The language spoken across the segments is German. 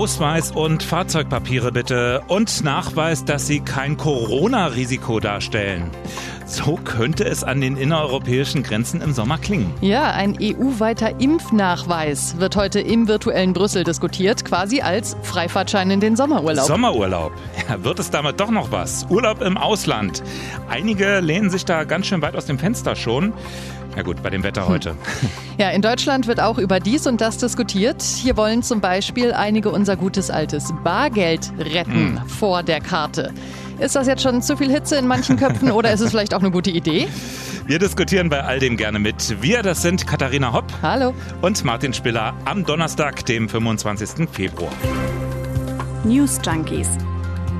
Ausweis und Fahrzeugpapiere bitte und Nachweis, dass Sie kein Corona-Risiko darstellen. So könnte es an den innereuropäischen Grenzen im Sommer klingen. Ja, ein EU-weiter Impfnachweis wird heute im virtuellen Brüssel diskutiert, quasi als Freifahrtschein in den Sommerurlaub. Sommerurlaub. Ja, wird es damit doch noch was? Urlaub im Ausland. Einige lehnen sich da ganz schön weit aus dem Fenster schon. Ja gut, bei dem Wetter heute. Ja, in Deutschland wird auch über dies und das diskutiert. Hier wollen zum Beispiel einige unser gutes altes Bargeld retten mm. vor der Karte. Ist das jetzt schon zu viel Hitze in manchen Köpfen oder ist es vielleicht auch eine gute Idee? Wir diskutieren bei all dem gerne mit. Wir, das sind Katharina Hopp. Hallo. Und Martin Spiller am Donnerstag, dem 25. Februar. News Junkies.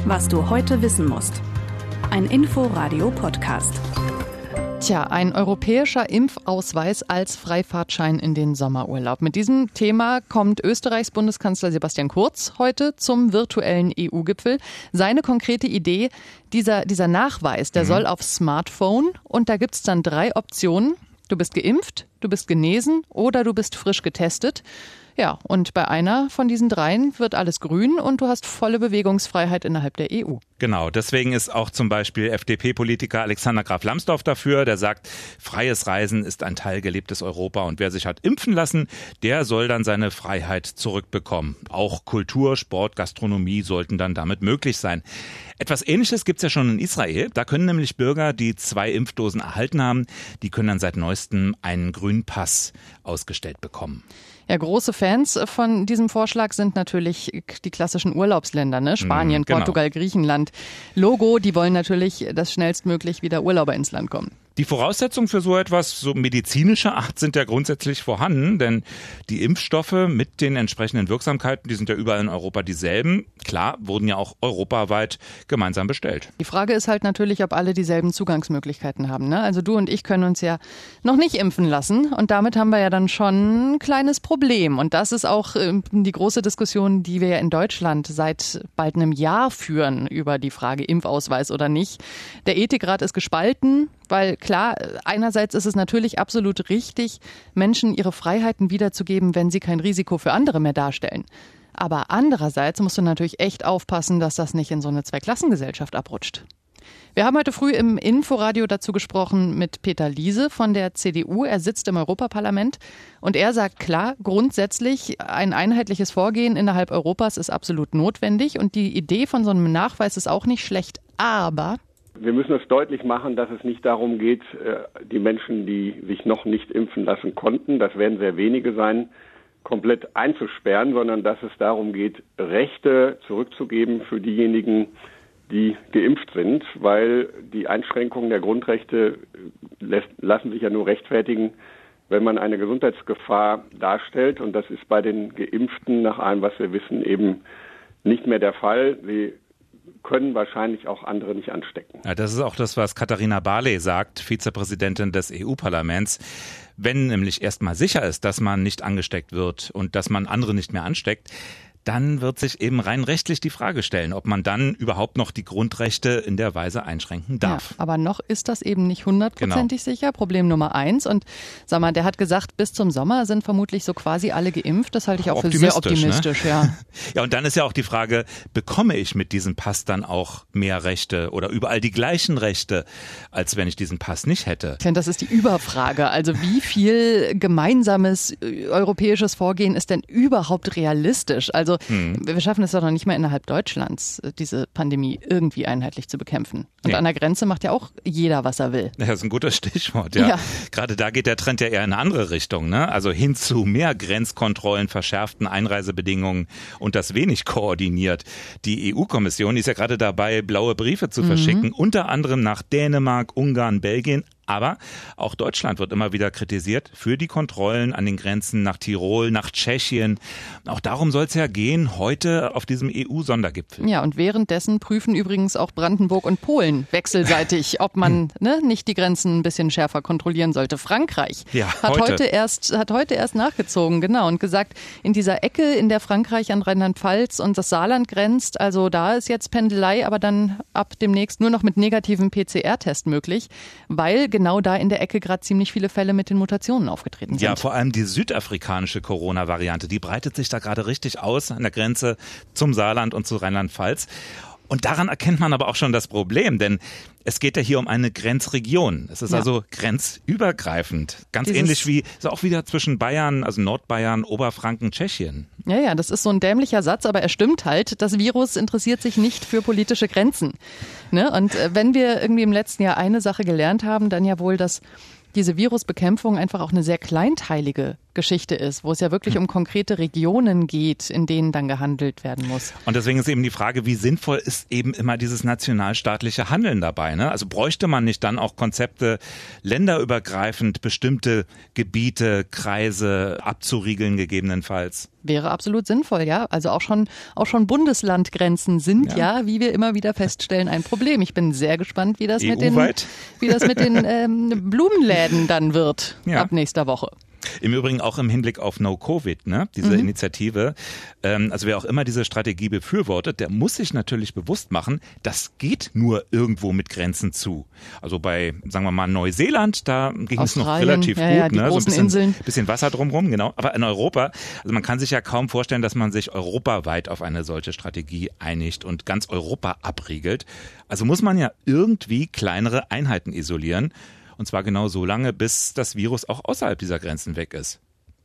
Was du heute wissen musst. Ein Info-Radio-Podcast. Tja, ein europäischer Impfausweis als Freifahrtschein in den Sommerurlaub. Mit diesem Thema kommt Österreichs Bundeskanzler Sebastian Kurz heute zum virtuellen EU-Gipfel. Seine konkrete Idee, dieser, dieser Nachweis, der mhm. soll auf Smartphone und da gibt's dann drei Optionen. Du bist geimpft, du bist genesen oder du bist frisch getestet. Ja, und bei einer von diesen dreien wird alles grün und du hast volle Bewegungsfreiheit innerhalb der EU. Genau, deswegen ist auch zum Beispiel FDP-Politiker Alexander Graf Lambsdorff dafür, der sagt, freies Reisen ist ein Teil gelebtes Europa und wer sich hat impfen lassen, der soll dann seine Freiheit zurückbekommen. Auch Kultur, Sport, Gastronomie sollten dann damit möglich sein. Etwas Ähnliches gibt's ja schon in Israel. Da können nämlich Bürger, die zwei Impfdosen erhalten haben, die können dann seit neuestem einen grünen Pass ausgestellt bekommen. Ja, große Fans von diesem Vorschlag sind natürlich die klassischen Urlaubsländer, ne? Spanien, mm, genau. Portugal, Griechenland. Logo, die wollen natürlich, dass schnellstmöglich wieder Urlauber ins Land kommen. Die Voraussetzungen für so etwas, so medizinischer Art, sind ja grundsätzlich vorhanden, denn die Impfstoffe mit den entsprechenden Wirksamkeiten, die sind ja überall in Europa dieselben. Klar, wurden ja auch europaweit gemeinsam bestellt. Die Frage ist halt natürlich, ob alle dieselben Zugangsmöglichkeiten haben. Ne? Also du und ich können uns ja noch nicht impfen lassen und damit haben wir ja dann schon ein kleines Problem. Und das ist auch ähm, die große Diskussion, die wir ja in Deutschland seit bald einem Jahr führen über die Frage Impfausweis oder nicht. Der Ethikrat ist gespalten weil klar, einerseits ist es natürlich absolut richtig, Menschen ihre Freiheiten wiederzugeben, wenn sie kein Risiko für andere mehr darstellen. Aber andererseits musst du natürlich echt aufpassen, dass das nicht in so eine Zweiklassengesellschaft abrutscht. Wir haben heute früh im Inforadio dazu gesprochen mit Peter Liese von der CDU. Er sitzt im Europaparlament und er sagt klar, grundsätzlich ein einheitliches Vorgehen innerhalb Europas ist absolut notwendig und die Idee von so einem Nachweis ist auch nicht schlecht. Aber wir müssen es deutlich machen, dass es nicht darum geht, äh, die Menschen, die sich noch nicht impfen lassen konnten, das werden sehr wenige sein, komplett einzusperren, sondern dass es darum geht, Rechte zurückzugeben für diejenigen, die geimpft sind, weil die Einschränkungen der Grundrechte äh, lassen sich ja nur rechtfertigen, wenn man eine Gesundheitsgefahr darstellt. Und das ist bei den Geimpften nach allem, was wir wissen, eben nicht mehr der Fall. Sie können wahrscheinlich auch andere nicht anstecken. Ja, das ist auch das, was Katharina Barley sagt, Vizepräsidentin des EU-Parlaments. Wenn nämlich erstmal sicher ist, dass man nicht angesteckt wird und dass man andere nicht mehr ansteckt, dann wird sich eben rein rechtlich die Frage stellen, ob man dann überhaupt noch die Grundrechte in der Weise einschränken darf. Ja, aber noch ist das eben nicht hundertprozentig genau. sicher. Problem Nummer eins. Und sag mal, der hat gesagt, bis zum Sommer sind vermutlich so quasi alle geimpft. Das halte ich auch für sehr optimistisch. Ne? Ja. ja, und dann ist ja auch die Frage, bekomme ich mit diesem Pass dann auch mehr Rechte oder überall die gleichen Rechte, als wenn ich diesen Pass nicht hätte? Finde, das ist die Überfrage. Also wie viel gemeinsames äh, europäisches Vorgehen ist denn überhaupt realistisch? Also also hm. wir schaffen es doch noch nicht mal innerhalb Deutschlands, äh, diese Pandemie irgendwie einheitlich zu bekämpfen. Und nee. an der Grenze macht ja auch jeder, was er will. Ja, das ist ein guter Stichwort, ja. ja. Gerade da geht der Trend ja eher in eine andere Richtung, ne? Also hin zu mehr Grenzkontrollen, verschärften Einreisebedingungen und das wenig koordiniert. Die EU-Kommission ist ja gerade dabei, blaue Briefe zu mhm. verschicken, unter anderem nach Dänemark, Ungarn, Belgien, aber auch Deutschland wird immer wieder kritisiert für die Kontrollen an den Grenzen nach Tirol, nach Tschechien. Auch darum soll es ja gehen heute auf diesem EU-Sondergipfel. Ja, und währenddessen prüfen übrigens auch Brandenburg und Polen wechselseitig, ob man ne, nicht die Grenzen ein bisschen schärfer kontrollieren sollte. Frankreich ja, hat heute. heute erst hat heute erst nachgezogen, genau, und gesagt, in dieser Ecke, in der Frankreich an Rheinland-Pfalz und das Saarland grenzt, also da ist jetzt Pendelei, aber dann ab demnächst nur noch mit negativem PCR-Test möglich, weil genau da in der Ecke gerade ziemlich viele Fälle mit den Mutationen aufgetreten sind. Ja, vor allem die südafrikanische Corona-Variante, die breitet sich da gerade richtig aus an der Grenze zum Saarland und zu Rheinland-Pfalz. Und daran erkennt man aber auch schon das Problem, denn es geht ja hier um eine Grenzregion. Es ist ja. also grenzübergreifend. Ganz Dieses ähnlich wie, ist auch wieder zwischen Bayern, also Nordbayern, Oberfranken, Tschechien. Ja, ja, das ist so ein dämlicher Satz, aber er stimmt halt. Das Virus interessiert sich nicht für politische Grenzen. Ne? Und äh, wenn wir irgendwie im letzten Jahr eine Sache gelernt haben, dann ja wohl, dass diese Virusbekämpfung einfach auch eine sehr kleinteilige Geschichte ist, wo es ja wirklich hm. um konkrete Regionen geht, in denen dann gehandelt werden muss. Und deswegen ist eben die Frage, wie sinnvoll ist eben immer dieses nationalstaatliche Handeln dabei? Ne? Also bräuchte man nicht dann auch Konzepte, länderübergreifend bestimmte Gebiete, Kreise abzuriegeln gegebenenfalls? Wäre absolut sinnvoll, ja. Also auch schon, auch schon Bundeslandgrenzen sind ja. ja wie wir immer wieder feststellen, ein Problem. Ich bin sehr gespannt, wie das mit den, wie das mit den ähm, Blumenläden dann wird ja. ab nächster Woche. Im Übrigen auch im Hinblick auf No Covid, ne? diese mhm. Initiative. Ähm, also wer auch immer diese Strategie befürwortet, der muss sich natürlich bewusst machen, das geht nur irgendwo mit Grenzen zu. Also bei, sagen wir mal, Neuseeland, da ging es noch relativ ja, gut, ja, ne? so ein bisschen, Inseln. bisschen Wasser drumherum, genau. Aber in Europa, also man kann sich ja kaum vorstellen, dass man sich europaweit auf eine solche Strategie einigt und ganz Europa abriegelt. Also muss man ja irgendwie kleinere Einheiten isolieren. Und zwar genau so lange, bis das Virus auch außerhalb dieser Grenzen weg ist.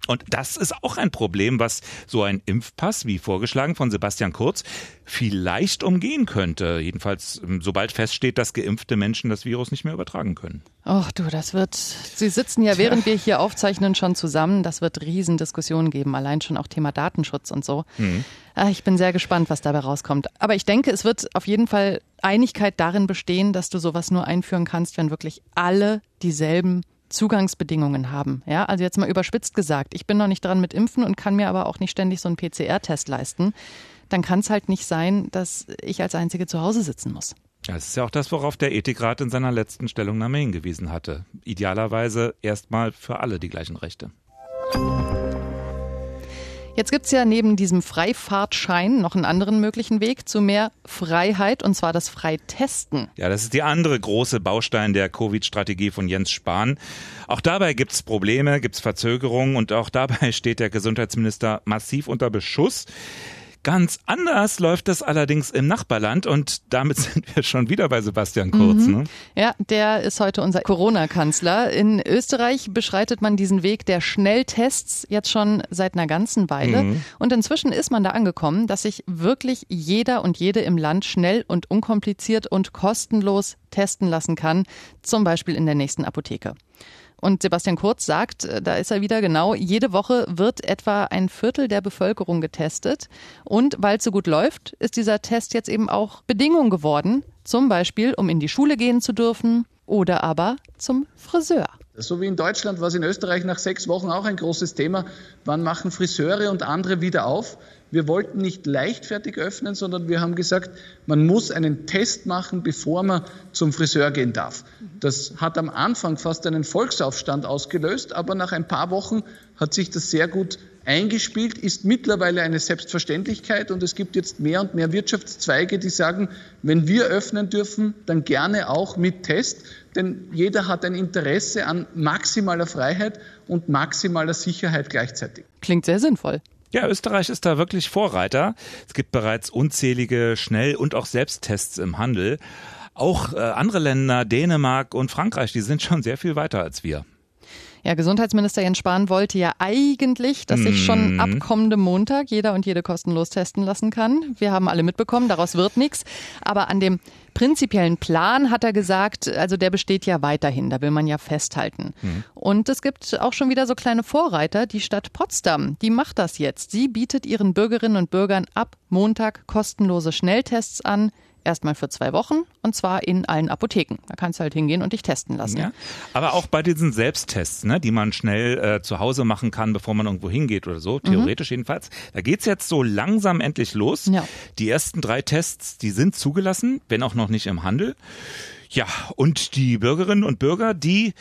Und das ist auch ein Problem, was so ein Impfpass, wie vorgeschlagen von Sebastian Kurz, vielleicht umgehen könnte. Jedenfalls, ähm, sobald feststeht, dass geimpfte Menschen das Virus nicht mehr übertragen können. Ach du, das wird. Sie sitzen ja, während wir hier aufzeichnen, schon zusammen. Das wird Riesendiskussionen geben, allein schon auch Thema Datenschutz und so. Mhm. Ich bin sehr gespannt, was dabei rauskommt. Aber ich denke, es wird auf jeden Fall Einigkeit darin bestehen, dass du sowas nur einführen kannst, wenn wirklich alle dieselben Zugangsbedingungen haben. Ja, also jetzt mal überspitzt gesagt, ich bin noch nicht dran mit Impfen und kann mir aber auch nicht ständig so einen PCR-Test leisten. Dann kann es halt nicht sein, dass ich als Einzige zu Hause sitzen muss. Das ist ja auch das, worauf der Ethikrat in seiner letzten Stellungnahme hingewiesen hatte. Idealerweise erstmal für alle die gleichen Rechte. Jetzt gibt es ja neben diesem Freifahrtschein noch einen anderen möglichen Weg zu mehr Freiheit, und zwar das Freitesten. Ja, das ist die andere große Baustein der Covid-Strategie von Jens Spahn. Auch dabei gibt es Probleme, gibt es Verzögerungen und auch dabei steht der Gesundheitsminister massiv unter Beschuss. Ganz anders läuft es allerdings im Nachbarland und damit sind wir schon wieder bei Sebastian Kurz. Mhm. Ne? Ja, der ist heute unser Corona-Kanzler. In Österreich beschreitet man diesen Weg der Schnelltests jetzt schon seit einer ganzen Weile. Mhm. Und inzwischen ist man da angekommen, dass sich wirklich jeder und jede im Land schnell und unkompliziert und kostenlos testen lassen kann, zum Beispiel in der nächsten Apotheke. Und Sebastian Kurz sagt, äh, da ist er wieder genau, jede Woche wird etwa ein Viertel der Bevölkerung getestet. Und weil es so gut läuft, ist dieser Test jetzt eben auch Bedingung geworden. Zum Beispiel, um in die Schule gehen zu dürfen oder aber zum Friseur. So wie in Deutschland war es in Österreich nach sechs Wochen auch ein großes Thema. Wann machen Friseure und andere wieder auf? Wir wollten nicht leichtfertig öffnen, sondern wir haben gesagt, man muss einen Test machen, bevor man zum Friseur gehen darf. Das hat am Anfang fast einen Volksaufstand ausgelöst, aber nach ein paar Wochen hat sich das sehr gut eingespielt, ist mittlerweile eine Selbstverständlichkeit und es gibt jetzt mehr und mehr Wirtschaftszweige, die sagen, wenn wir öffnen dürfen, dann gerne auch mit Test, denn jeder hat ein Interesse an maximaler Freiheit und maximaler Sicherheit gleichzeitig. Klingt sehr sinnvoll. Ja, Österreich ist da wirklich Vorreiter. Es gibt bereits unzählige Schnell- und auch Selbsttests im Handel. Auch äh, andere Länder, Dänemark und Frankreich, die sind schon sehr viel weiter als wir. Ja, Gesundheitsminister Jens Spahn wollte ja eigentlich, dass sich schon mhm. ab kommendem Montag jeder und jede kostenlos testen lassen kann. Wir haben alle mitbekommen, daraus wird nichts. Aber an dem prinzipiellen Plan hat er gesagt, also der besteht ja weiterhin, da will man ja festhalten. Mhm. Und es gibt auch schon wieder so kleine Vorreiter, die Stadt Potsdam, die macht das jetzt. Sie bietet ihren Bürgerinnen und Bürgern ab Montag kostenlose Schnelltests an erstmal für zwei Wochen und zwar in allen Apotheken. Da kannst du halt hingehen und dich testen lassen. Ja, aber auch bei diesen Selbsttests, ne, die man schnell äh, zu Hause machen kann, bevor man irgendwo hingeht oder so, theoretisch mhm. jedenfalls. Da geht's jetzt so langsam endlich los. Ja. Die ersten drei Tests, die sind zugelassen, wenn auch noch nicht im Handel. Ja, und die Bürgerinnen und Bürger, die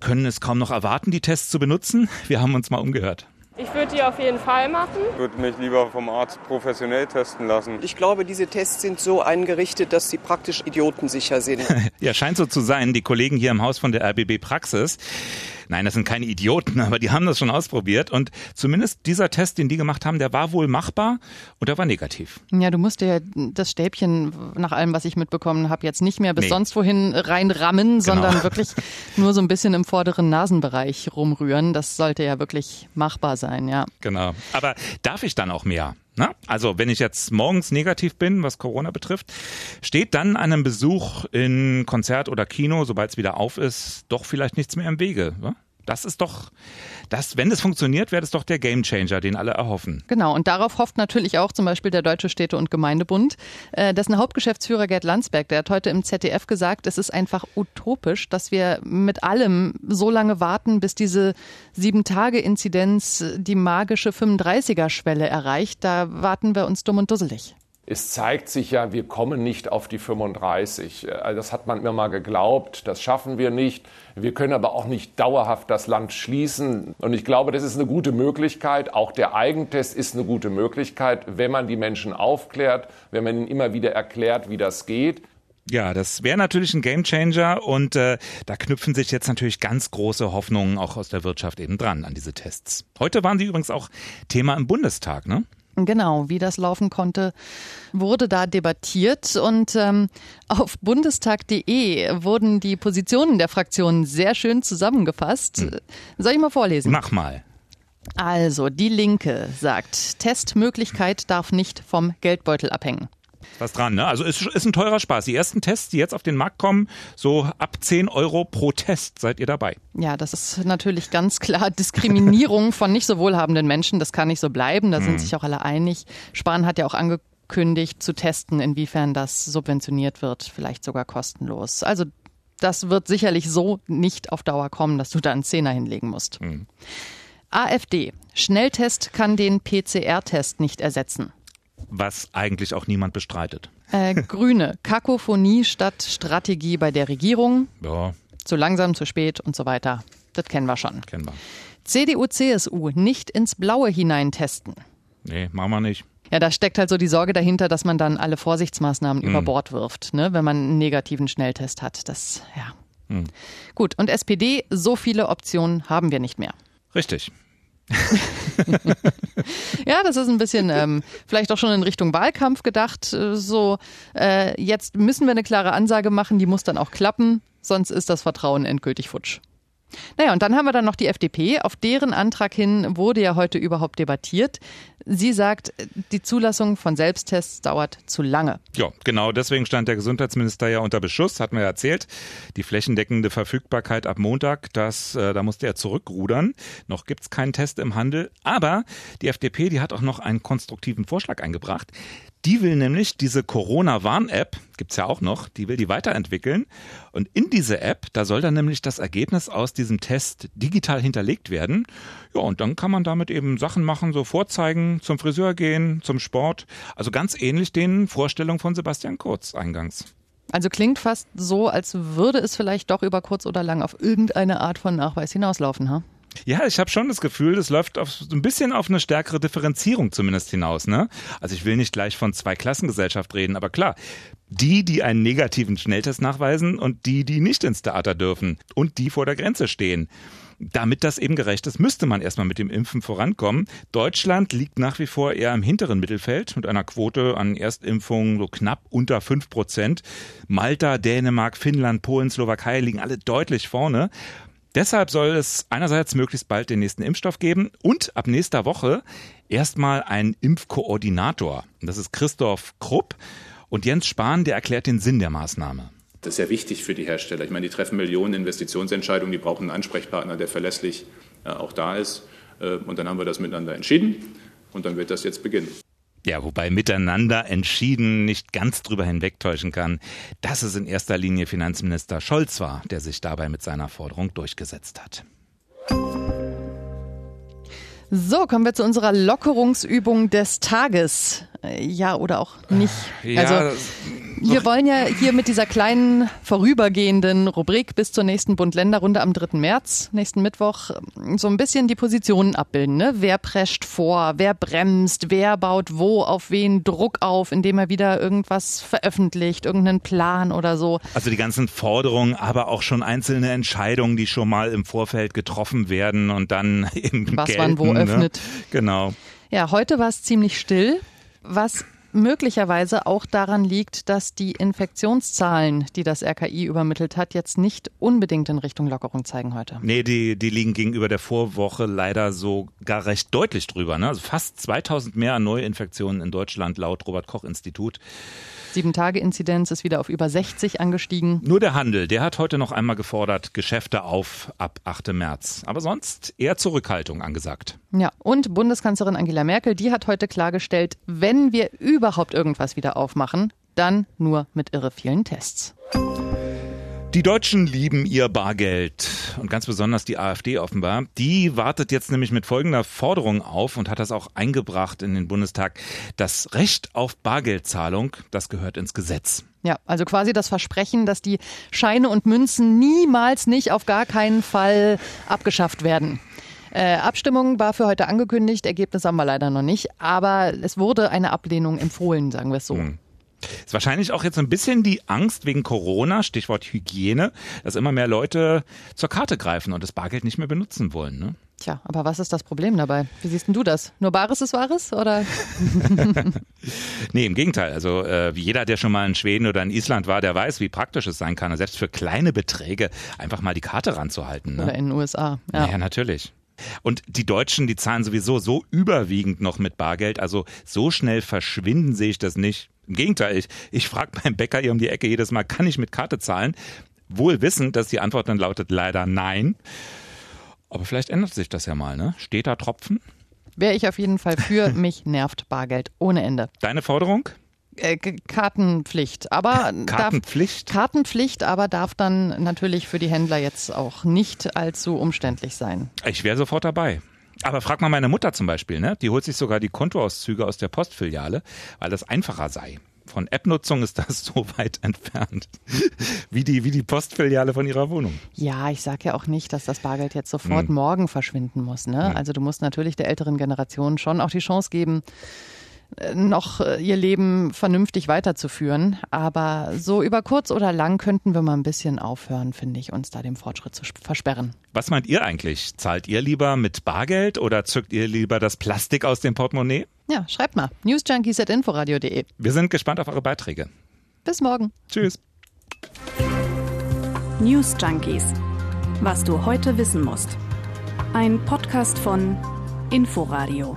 können es kaum noch erwarten, die Tests zu benutzen. Wir haben uns mal umgehört. Ich würde die auf jeden Fall machen. Ich würde mich lieber vom Arzt professionell testen lassen. Ich glaube, diese Tests sind so eingerichtet, dass sie praktisch idiotensicher sind. ja, scheint so zu sein. Die Kollegen hier im Haus von der RBB Praxis, Nein, das sind keine Idioten, aber die haben das schon ausprobiert und zumindest dieser Test, den die gemacht haben, der war wohl machbar und der war negativ. Ja, du musst dir das Stäbchen, nach allem, was ich mitbekommen habe, jetzt nicht mehr bis nee. sonst wohin reinrammen, genau. sondern wirklich nur so ein bisschen im vorderen Nasenbereich rumrühren. Das sollte ja wirklich machbar sein, ja. Genau. Aber darf ich dann auch mehr? Na, also wenn ich jetzt morgens negativ bin, was Corona betrifft, steht dann einem Besuch in Konzert oder Kino, sobald es wieder auf ist, doch vielleicht nichts mehr im Wege. Wa? Das ist doch, das, wenn es funktioniert, wäre das doch der Gamechanger, den alle erhoffen. Genau, und darauf hofft natürlich auch zum Beispiel der Deutsche Städte- und Gemeindebund. Äh, dessen Hauptgeschäftsführer Gerd Landsberg, der hat heute im ZDF gesagt, es ist einfach utopisch, dass wir mit allem so lange warten, bis diese Sieben-Tage-Inzidenz die magische 35er-Schwelle erreicht. Da warten wir uns dumm und dusselig. Es zeigt sich ja, wir kommen nicht auf die 35. Also das hat man mir mal geglaubt, das schaffen wir nicht. Wir können aber auch nicht dauerhaft das Land schließen. Und ich glaube, das ist eine gute Möglichkeit. Auch der Eigentest ist eine gute Möglichkeit, wenn man die Menschen aufklärt, wenn man ihnen immer wieder erklärt, wie das geht. Ja, das wäre natürlich ein Gamechanger und äh, da knüpfen sich jetzt natürlich ganz große Hoffnungen auch aus der Wirtschaft eben dran an diese Tests. Heute waren die übrigens auch Thema im Bundestag, ne? Genau, wie das laufen konnte, wurde da debattiert und ähm, auf bundestag.de wurden die Positionen der Fraktionen sehr schön zusammengefasst. Hm. Soll ich mal vorlesen? Mach mal. Also, die Linke sagt, Testmöglichkeit darf nicht vom Geldbeutel abhängen was dran. Ne? Also ist, ist ein teurer Spaß. Die ersten Tests, die jetzt auf den Markt kommen, so ab 10 Euro pro Test seid ihr dabei. Ja, das ist natürlich ganz klar Diskriminierung von nicht so wohlhabenden Menschen. Das kann nicht so bleiben. Da sind hm. sich auch alle einig. Spahn hat ja auch angekündigt zu testen, inwiefern das subventioniert wird, vielleicht sogar kostenlos. Also das wird sicherlich so nicht auf Dauer kommen, dass du da einen Zehner hinlegen musst. Hm. AfD. Schnelltest kann den PCR-Test nicht ersetzen was eigentlich auch niemand bestreitet. Äh, Grüne, Kakophonie statt Strategie bei der Regierung. Ja. Zu langsam, zu spät und so weiter. Das kennen wir schon. Kennen wir. CDU, CSU, nicht ins Blaue hinein testen. Nee, machen wir nicht. Ja, da steckt halt so die Sorge dahinter, dass man dann alle Vorsichtsmaßnahmen mm. über Bord wirft, ne, wenn man einen negativen Schnelltest hat. Das, ja. Mm. Gut, und SPD, so viele Optionen haben wir nicht mehr. Richtig. ja, das ist ein bisschen ähm, vielleicht auch schon in Richtung Wahlkampf gedacht. Äh, so, äh, jetzt müssen wir eine klare Ansage machen, die muss dann auch klappen, sonst ist das Vertrauen endgültig futsch. Naja, und dann haben wir dann noch die FDP. Auf deren Antrag hin wurde ja heute überhaupt debattiert. Sie sagt, die Zulassung von Selbsttests dauert zu lange. Ja, genau deswegen stand der Gesundheitsminister ja unter Beschuss, hat mir erzählt. Die flächendeckende Verfügbarkeit ab Montag, das, äh, da musste er zurückrudern. Noch gibt's keinen Test im Handel. Aber die FDP, die hat auch noch einen konstruktiven Vorschlag eingebracht. Die will nämlich diese Corona-Warn-App, gibt's ja auch noch, die will die weiterentwickeln. Und in diese App, da soll dann nämlich das Ergebnis aus diesem Test digital hinterlegt werden. Ja, und dann kann man damit eben Sachen machen, so vorzeigen, zum Friseur gehen, zum Sport. Also ganz ähnlich den Vorstellungen von Sebastian Kurz eingangs. Also klingt fast so, als würde es vielleicht doch über kurz oder lang auf irgendeine Art von Nachweis hinauslaufen, ha? Ja, ich habe schon das Gefühl, das läuft auf, so ein bisschen auf eine stärkere Differenzierung zumindest hinaus. Ne? Also ich will nicht gleich von zwei Klassengesellschaft reden, aber klar, die, die einen negativen Schnelltest nachweisen und die, die nicht ins Theater dürfen und die vor der Grenze stehen. Damit das eben gerecht ist, müsste man erstmal mit dem Impfen vorankommen. Deutschland liegt nach wie vor eher im hinteren Mittelfeld mit einer Quote an Erstimpfungen so knapp unter fünf Prozent. Malta, Dänemark, Finnland, Polen, Slowakei liegen alle deutlich vorne. Deshalb soll es einerseits möglichst bald den nächsten Impfstoff geben und ab nächster Woche erstmal einen Impfkoordinator. Das ist Christoph Krupp und Jens Spahn, der erklärt den Sinn der Maßnahme. Das ist ja wichtig für die Hersteller. Ich meine, die treffen Millionen Investitionsentscheidungen, die brauchen einen Ansprechpartner, der verlässlich äh, auch da ist. Äh, und dann haben wir das miteinander entschieden und dann wird das jetzt beginnen. Ja, wobei miteinander entschieden nicht ganz drüber hinwegtäuschen kann, dass es in erster Linie Finanzminister Scholz war, der sich dabei mit seiner Forderung durchgesetzt hat. So, kommen wir zu unserer Lockerungsübung des Tages. Ja, oder auch nicht. Ja, also, Wir wollen ja hier mit dieser kleinen vorübergehenden Rubrik bis zur nächsten Bund-Länder-Runde am 3. März, nächsten Mittwoch, so ein bisschen die Positionen abbilden. Ne? Wer prescht vor, wer bremst, wer baut wo auf wen Druck auf, indem er wieder irgendwas veröffentlicht, irgendeinen Plan oder so. Also die ganzen Forderungen, aber auch schon einzelne Entscheidungen, die schon mal im Vorfeld getroffen werden und dann eben Was gelten, wann wo ne? öffnet. Genau. Ja, heute war es ziemlich still, was möglicherweise auch daran liegt, dass die Infektionszahlen, die das RKI übermittelt hat, jetzt nicht unbedingt in Richtung Lockerung zeigen heute. Nee, die, die liegen gegenüber der Vorwoche leider so gar recht deutlich drüber. Ne? Also fast 2000 mehr Neuinfektionen in Deutschland laut Robert-Koch-Institut. Sieben-Tage-Inzidenz ist wieder auf über 60 angestiegen. Nur der Handel, der hat heute noch einmal gefordert, Geschäfte auf ab 8. März. Aber sonst eher Zurückhaltung angesagt. Ja, und Bundeskanzlerin Angela Merkel, die hat heute klargestellt, wenn wir überhaupt irgendwas wieder aufmachen, dann nur mit irre vielen Tests. Die Deutschen lieben ihr Bargeld und ganz besonders die AfD offenbar. Die wartet jetzt nämlich mit folgender Forderung auf und hat das auch eingebracht in den Bundestag. Das Recht auf Bargeldzahlung, das gehört ins Gesetz. Ja, also quasi das Versprechen, dass die Scheine und Münzen niemals nicht auf gar keinen Fall abgeschafft werden. Äh, Abstimmung war für heute angekündigt, Ergebnis haben wir leider noch nicht, aber es wurde eine Ablehnung empfohlen, sagen wir es so. Hm. Ist wahrscheinlich auch jetzt ein bisschen die Angst wegen Corona, Stichwort Hygiene, dass immer mehr Leute zur Karte greifen und das Bargeld nicht mehr benutzen wollen. Ne? Tja, aber was ist das Problem dabei? Wie siehst denn du das? Nur Bares ist Wahres oder? nee, im Gegenteil. Also äh, jeder, der schon mal in Schweden oder in Island war, der weiß, wie praktisch es sein kann, selbst für kleine Beträge einfach mal die Karte ranzuhalten. Ne? Oder in den USA. Ja, ja natürlich. Und die Deutschen, die zahlen sowieso so überwiegend noch mit Bargeld, also so schnell verschwinden sehe ich das nicht. Im Gegenteil, ich, ich frage beim Bäcker hier um die Ecke jedes Mal, kann ich mit Karte zahlen? Wohl wissend, dass die Antwort dann lautet leider nein. Aber vielleicht ändert sich das ja mal, ne? Steht da Tropfen? Wäre ich auf jeden Fall für, mich nervt Bargeld ohne Ende. Deine Forderung? Äh, Kartenpflicht, aber Kartenpflicht? Darf, Kartenpflicht, aber darf dann natürlich für die Händler jetzt auch nicht allzu umständlich sein. Ich wäre sofort dabei. Aber frag mal meine Mutter zum Beispiel, ne? Die holt sich sogar die Kontoauszüge aus der Postfiliale, weil das einfacher sei. Von App-Nutzung ist das so weit entfernt, wie die, wie die Postfiliale von ihrer Wohnung. Ja, ich sage ja auch nicht, dass das Bargeld jetzt sofort hm. morgen verschwinden muss. Ne? Hm. Also du musst natürlich der älteren Generation schon auch die Chance geben, noch äh, ihr Leben vernünftig weiterzuführen. Aber so über kurz oder lang könnten wir mal ein bisschen aufhören, finde ich, uns da dem Fortschritt zu versperren. Was meint ihr eigentlich? Zahlt ihr lieber mit Bargeld oder zückt ihr lieber das Plastik aus dem Portemonnaie? Ja, schreibt mal. newsjunkies.inforadio.de. Wir sind gespannt auf eure Beiträge. Bis morgen. Tschüss. News Junkies. Was du heute wissen musst. Ein Podcast von Inforadio.